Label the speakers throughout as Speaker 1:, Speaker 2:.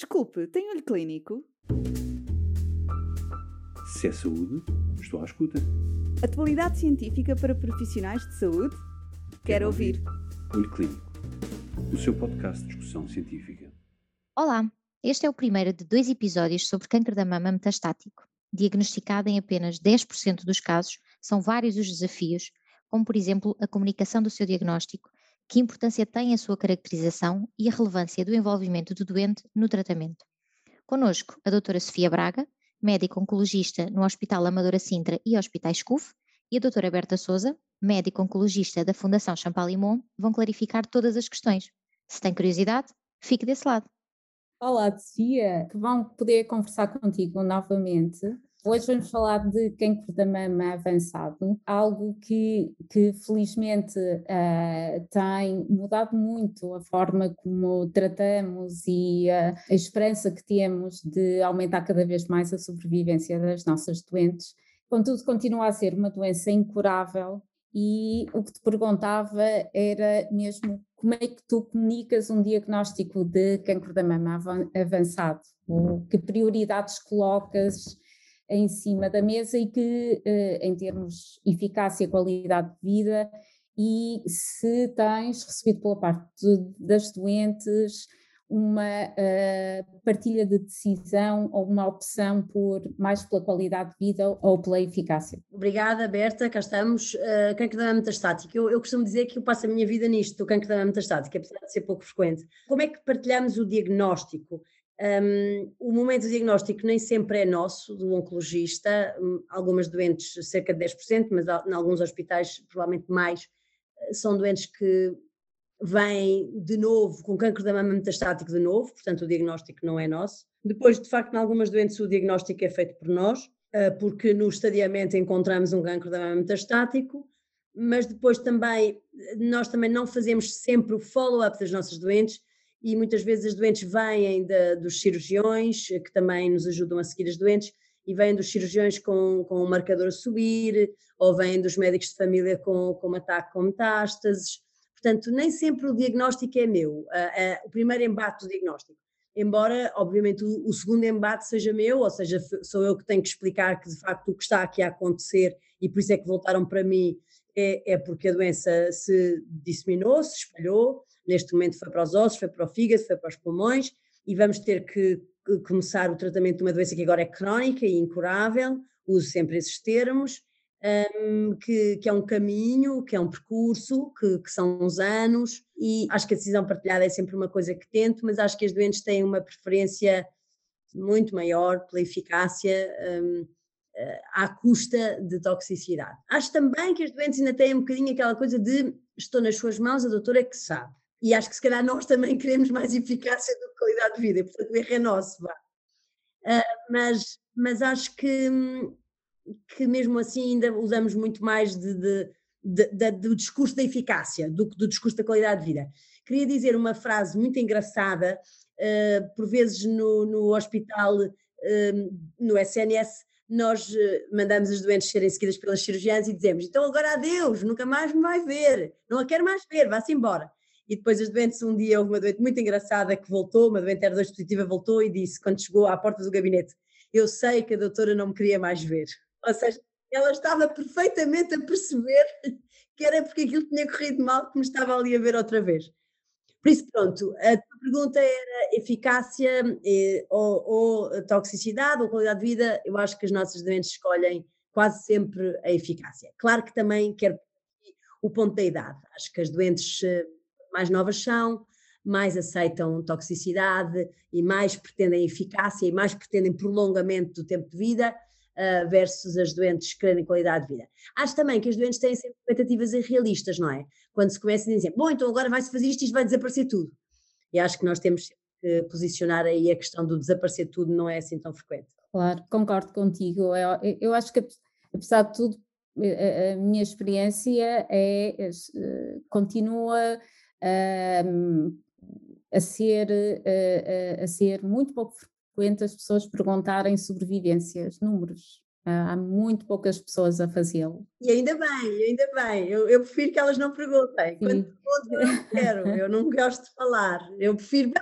Speaker 1: Desculpe, tem olho clínico?
Speaker 2: Se é saúde, estou à escuta.
Speaker 1: Atualidade científica para profissionais de saúde? Quero ouvir.
Speaker 2: Olho Clínico, o seu podcast de discussão científica.
Speaker 3: Olá, este é o primeiro de dois episódios sobre câncer da mama metastático. Diagnosticado em apenas 10% dos casos, são vários os desafios, como por exemplo a comunicação do seu diagnóstico, que importância tem a sua caracterização e a relevância do envolvimento do doente no tratamento. Conosco, a doutora Sofia Braga, médica oncologista no Hospital Amadora Sintra e Hospitais CUF, e a doutora Berta Souza, médica oncologista da Fundação Champalimont, vão clarificar todas as questões. Se tem curiosidade, fique desse lado.
Speaker 4: Olá, Sofia, que bom poder conversar contigo novamente. Hoje vamos falar de cancro da mama avançado, algo que, que felizmente uh, tem mudado muito a forma como tratamos e uh, a esperança que temos de aumentar cada vez mais a sobrevivência das nossas doentes. Contudo, continua a ser uma doença incurável e o que te perguntava era mesmo como é que tu comunicas um diagnóstico de cancro da mama avançado? Ou que prioridades colocas em cima da mesa e que, eh, em termos de eficácia qualidade de vida, e se tens recebido pela parte das doentes uma uh, partilha de decisão ou uma opção por mais pela qualidade de vida ou pela eficácia.
Speaker 5: Obrigada, Berta, cá estamos. Uh, cancro da mama metastática. Eu, eu, costumo dizer que eu passo a minha vida nisto, do cancro da mama metastática, apesar de ser pouco frequente. Como é que partilhamos o diagnóstico? Um, o momento diagnóstico nem sempre é nosso, do oncologista, hum, algumas doentes, cerca de 10%, mas em alguns hospitais, provavelmente mais, eh, são doentes que vêm de novo com cancro da mama metastático de novo, portanto o diagnóstico não é nosso. Depois, de facto, em algumas doentes o diagnóstico é feito por nós, eh, porque no estadiamento encontramos um cancro da mama metastático, mas depois também, nós também não fazemos sempre o follow-up das nossas doentes, e muitas vezes as doentes vêm de, dos cirurgiões, que também nos ajudam a seguir as doentes, e vêm dos cirurgiões com, com o marcador a subir, ou vêm dos médicos de família com, com um ataque com metástases. Portanto, nem sempre o diagnóstico é meu, uh, o primeiro embate do diagnóstico. Embora, obviamente, o, o, segundo embate seja meu, ou seja, sou eu que tenho que explicar que de facto o que está aqui a acontecer e por isso é que voltaram para mim é, é porque a doença se disseminou, se espalhou, neste momento foi para os ossos, foi para o fígado, foi para os pulmões e vamos ter que começar o tratamento de uma doença que agora é crónica e incurável, uso sempre esses termos, um, que, que, é um caminho, que é um percurso, que, que, são uns anos, e acho que a decisão partilhada é sempre uma coisa que tento, mas acho que as doentes têm uma preferência muito maior pela eficácia um, à custa de toxicidade. Acho também que as doentes ainda têm um bocadinho aquela coisa de estou nas suas mãos, a doutora é que sabe. E acho que se calhar nós também queremos mais eficácia do que qualidade de vida, portanto o erro é nosso, vá. Uh, mas, mas acho que, que mesmo assim ainda usamos muito mais de, de, de, do discurso da eficácia do que do discurso da qualidade de vida. Queria dizer uma frase muito engraçada, uh, por vezes no, no hospital, uh, no SNS, nós mandamos as doentes serem seguidas pelas cirurgiãs e dizemos: então agora adeus, nunca mais me vai ver, não a quero mais ver, vá-se embora e depois as doentes, um dia houve uma doente muito engraçada que voltou, uma doente R2 positiva voltou e disse, quando chegou à porta do gabinete, eu sei que a doutora não me queria mais ver. Ou seja, ela estava perfeitamente a perceber que era porque aquilo tinha corrido mal que me estava ali a ver outra vez. Por isso, pronto, a tua pergunta era eficácia eh, ou, ou, toxicidade ou qualidade de vida. Eu acho que as nossas doentes escolhem quase sempre a eficácia. Claro que também quero o ponto da idade. Acho que as doentes eh, mais novas são, mais aceitam toxicidade e mais pretendem eficácia e mais pretendem prolongamento do tempo de vida uh, versus as doentes que querem qualidade de vida. Acho também que as doentes têm sempre expectativas irrealistas, não é? Quando se começa a dizer, bom, então agora vai-se fazer isto e isto vai desaparecer tudo. E acho que nós temos que posicionar aí a questão do desaparecer tudo não é assim tão frequente.
Speaker 4: Claro, concordo contigo. Eu, eu acho que, apesar de tudo, a, a minha experiência é, é continua a, ser, a, a, ser muito pouco frequente as pessoas perguntarem sobrevivências, números. há muito poucas pessoas a fazê-lo.
Speaker 5: E ainda bem, ainda bem. Eu, eu, prefiro que elas não perguntem. Quando perguntam, eu não quero. Eu não gosto de falar. Eu prefiro,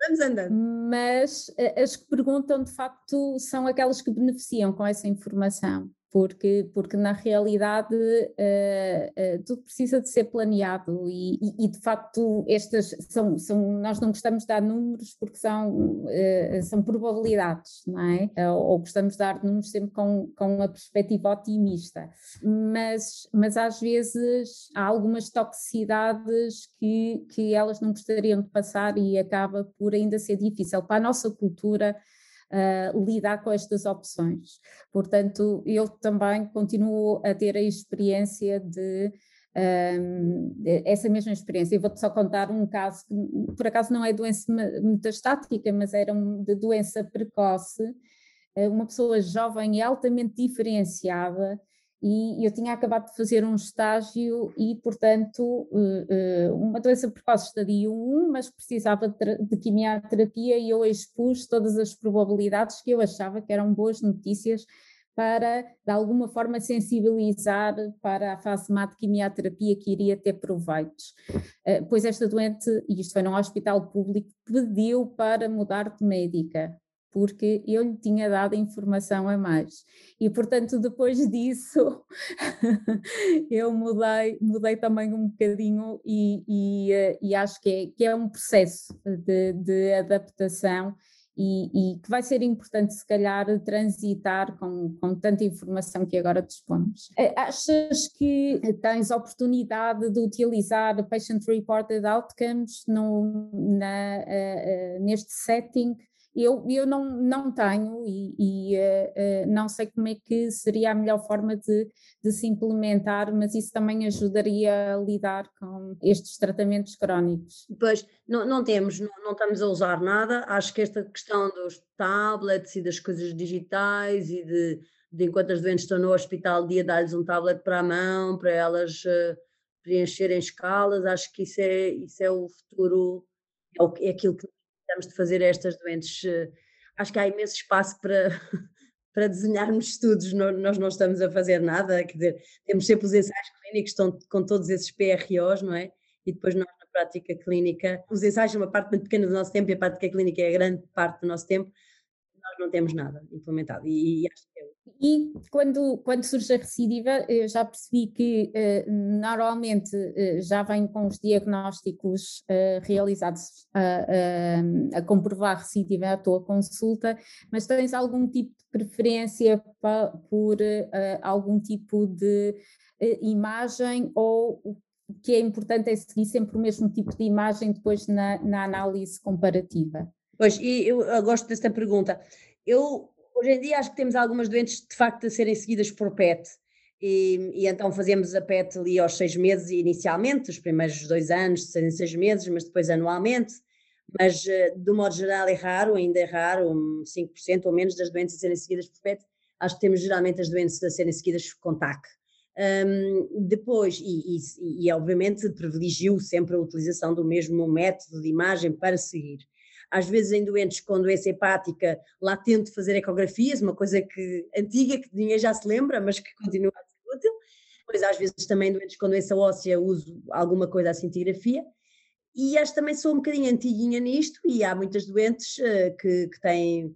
Speaker 5: Vamos andando.
Speaker 4: Mas as que perguntam, de facto, são aquelas que beneficiam com essa informação porque, porque na realidade uh, uh, tudo precisa de ser planeado e, e, e, de facto estas são, são, nós não gostamos de dar números porque são, uh, são probabilidades, não é? ou gostamos de dar números sempre com, com uma perspectiva otimista, mas, mas às vezes há algumas toxicidades que, que elas não gostariam de passar e acaba por ainda ser difícil para a nossa cultura uh, lidar com estas opções. Portanto, eu também continuo a ter a experiência de um, essa mesma experiência. Eu vou-te só contar um caso que, por acaso, não é doença metastática, mas era de doença precoce. Ah, uma pessoa jovem e altamente diferenciada, e eu tinha acabado de fazer um estágio e, portanto, eh, eh, uma doença precoce estadia 1, mas precisava de quimioterapia e eu expus todas as probabilidades que eu achava que eram boas notícias para, de alguma forma, sensibilizar para a fase má de quimioterapia que iria ter proveitos. Eh, pois esta doente, e isto foi num hospital público, pediu para mudar de médica porque eu lhe tinha dado informação a mais. E, portanto, depois disso, eu mudei, mudei também um bocadinho e, e, eh, e acho que é, que é um processo de, de adaptação e, e, que vai ser importante, se calhar, transitar com, com tanta informação que agora dispomos. Eh, achas que tens oportunidade de utilizar Patient Reported Outcomes no, na, uh, neste setting? Eu, eu não, não tenho e, e uh, uh, não sei como é que seria a melhor forma de, de se implementar, mas isso também ajudaria a lidar com estes tratamentos crónicos.
Speaker 5: Pois, não, não temos, não, não estamos a usar nada, acho que esta questão dos tablets e das coisas digitais e de, de enquanto as doentes estão no hospital, dia dar-lhes um tablet para a mão, para elas uh, preencherem escalas, acho que isso é, isso é o futuro, é, é aquilo que precisamos de fazer estas doentes. Eh, acho que há imenso espaço para, para desenharmos estudos, nós não estamos a fazer nada, quer dizer, temos sempre os ensaios clínicos estão com todos esses PROs, não é? E depois nós na prática clínica, os ensaios são uma parte muito pequena do nosso tempo e a prática clínica é a grande parte do nosso tempo, nós não temos nada implementado e, e acho que é
Speaker 4: e quando, quando surge a recidiva, já percebi que uh, normalmente uh, já vem com os diagnósticos uh, realizados a, comprovar a recidiva à tua consulta, mas tens algum tipo de preferência pa, por algum tipo de imagem ou o que é importante é seguir sempre o mesmo tipo de imagem depois na, na análise comparativa?
Speaker 5: Pois, e eu, eu gosto desta pergunta. Eu Hoje em dia acho que temos algumas doentes de facto a serem seguidas por PET. E, e, então fazemos a PET ali aos seis meses inicialmente, os primeiros dois anos, serem seis meses, mas depois anualmente. Mas eh, de um modo geral é raro, ainda é raro, um 5% ou menos das doenças a serem seguidas por PET. Acho que temos geralmente as doenças a serem seguidas por TAC. Um, depois, e, e, e obviamente privilegio sempre a utilização do mesmo método de imagem para seguir às vezes em doentes com doença hepática, lá tento fazer ecografias, uma coisa que antiga, que ninguém já se lembra, mas que continua a ser útil. Depois, às vezes, também doentes com doença óssea, uso alguma coisa a cintigrafia. E acho também sou um bocadinho antiguinha nisto, e há muitas doentes uh, que, que têm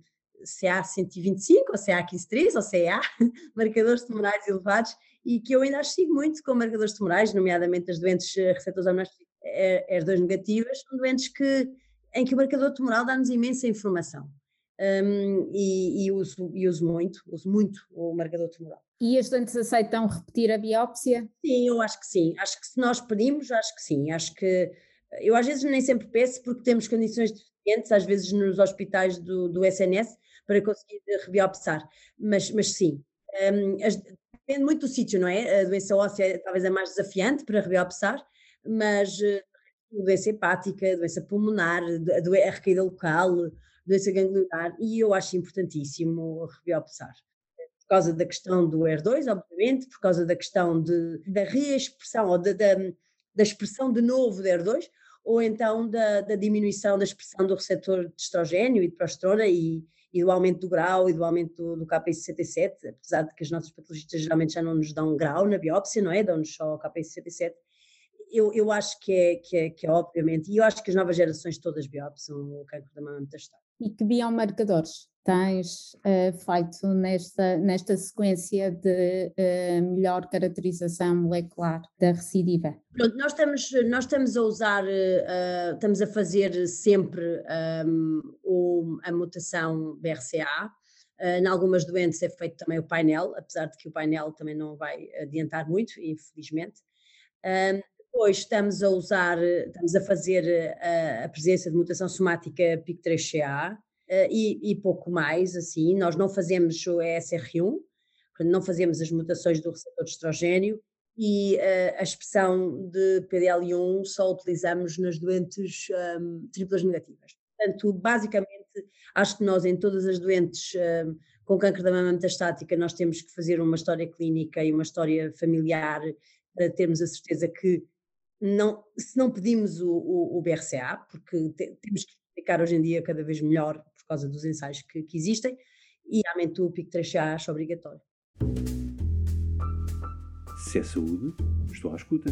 Speaker 5: CA 125, ou CA 153, ou CA, marcadores tumorais elevados, e que eu ainda acho sigo muito com marcadores tumorais, nomeadamente as doentes eh, receptores hormonais HER2 negativas, são doentes que em que o marcador tumoral dá-nos imensa informação. Um, e, e, uso, e uso muito, uso muito o marcador tumoral.
Speaker 4: E as doentes aceitam repetir a biópsia?
Speaker 5: Sim, eu acho que sim. Acho que se nós pedimos, acho que sim. Acho que eu às vezes nem sempre peço porque temos condições diferentes, às vezes nos hospitais do, do SNS, para conseguir rebiopsar. Mas, mas sim, um, as, depende muito do sítio, não é? A doença óssea é talvez é mais desafiante para rebiopsar, mas eh, doença hepática, doença pulmonar, a, recaída local, doença ganglionar, e eu acho importantíssimo rebiopsar. Por causa da questão do ER2, obviamente, por causa da questão de, da reexpressão, ou da, da, da expressão de novo do ER2, ou então da, da, diminuição da expressão do receptor de estrogênio e de progesterona e, e do aumento do grau e do aumento do, do KPI67, apesar de que as nossas patologistas geralmente já não nos dão grau na biópsia, não é? Dão-nos só o KPI67 eu, eu acho que é, que, é, que é obviamente, e eu acho que as novas gerações todas biopsam o cancro da mama metastático.
Speaker 4: E que biomarcadores tens uh, feito nesta, nesta sequência de uh, melhor caracterização molecular da recidiva?
Speaker 5: Pronto, nós estamos, nós estamos a usar, uh, estamos a fazer sempre um, o, a mutação BRCA. em algumas doentes é feito também o painel, apesar de que o painel também não vai adiantar muito, infelizmente. Um, depois estamos a usar, estamos a fazer a, a presença de mutação somática PIC3CA, uh, e, e, pouco mais, assim, nós não fazemos o ESR1, não fazemos as mutações do receptor de estrogênio e uh, a expressão de PDL1 só utilizamos nas doentes um, triplas negativas. Portanto, basicamente, acho que nós em todas as doentes um, com câncer da mama metastática nós temos que fazer uma história clínica e uma história familiar para termos a certeza que não, se não pedimos o, o, o BRCA, porque te, temos que explicar hoje em dia cada vez melhor por causa dos ensaios que, que existem, e realmente o pico 3 acho obrigatório.
Speaker 2: Se é saúde, estou à escuta.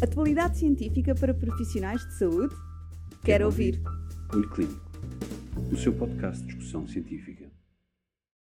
Speaker 1: Atualidade científica para profissionais de saúde? Quero, Quero ouvir.
Speaker 2: ouvir. Olho Clínico, o seu podcast de discussão científica.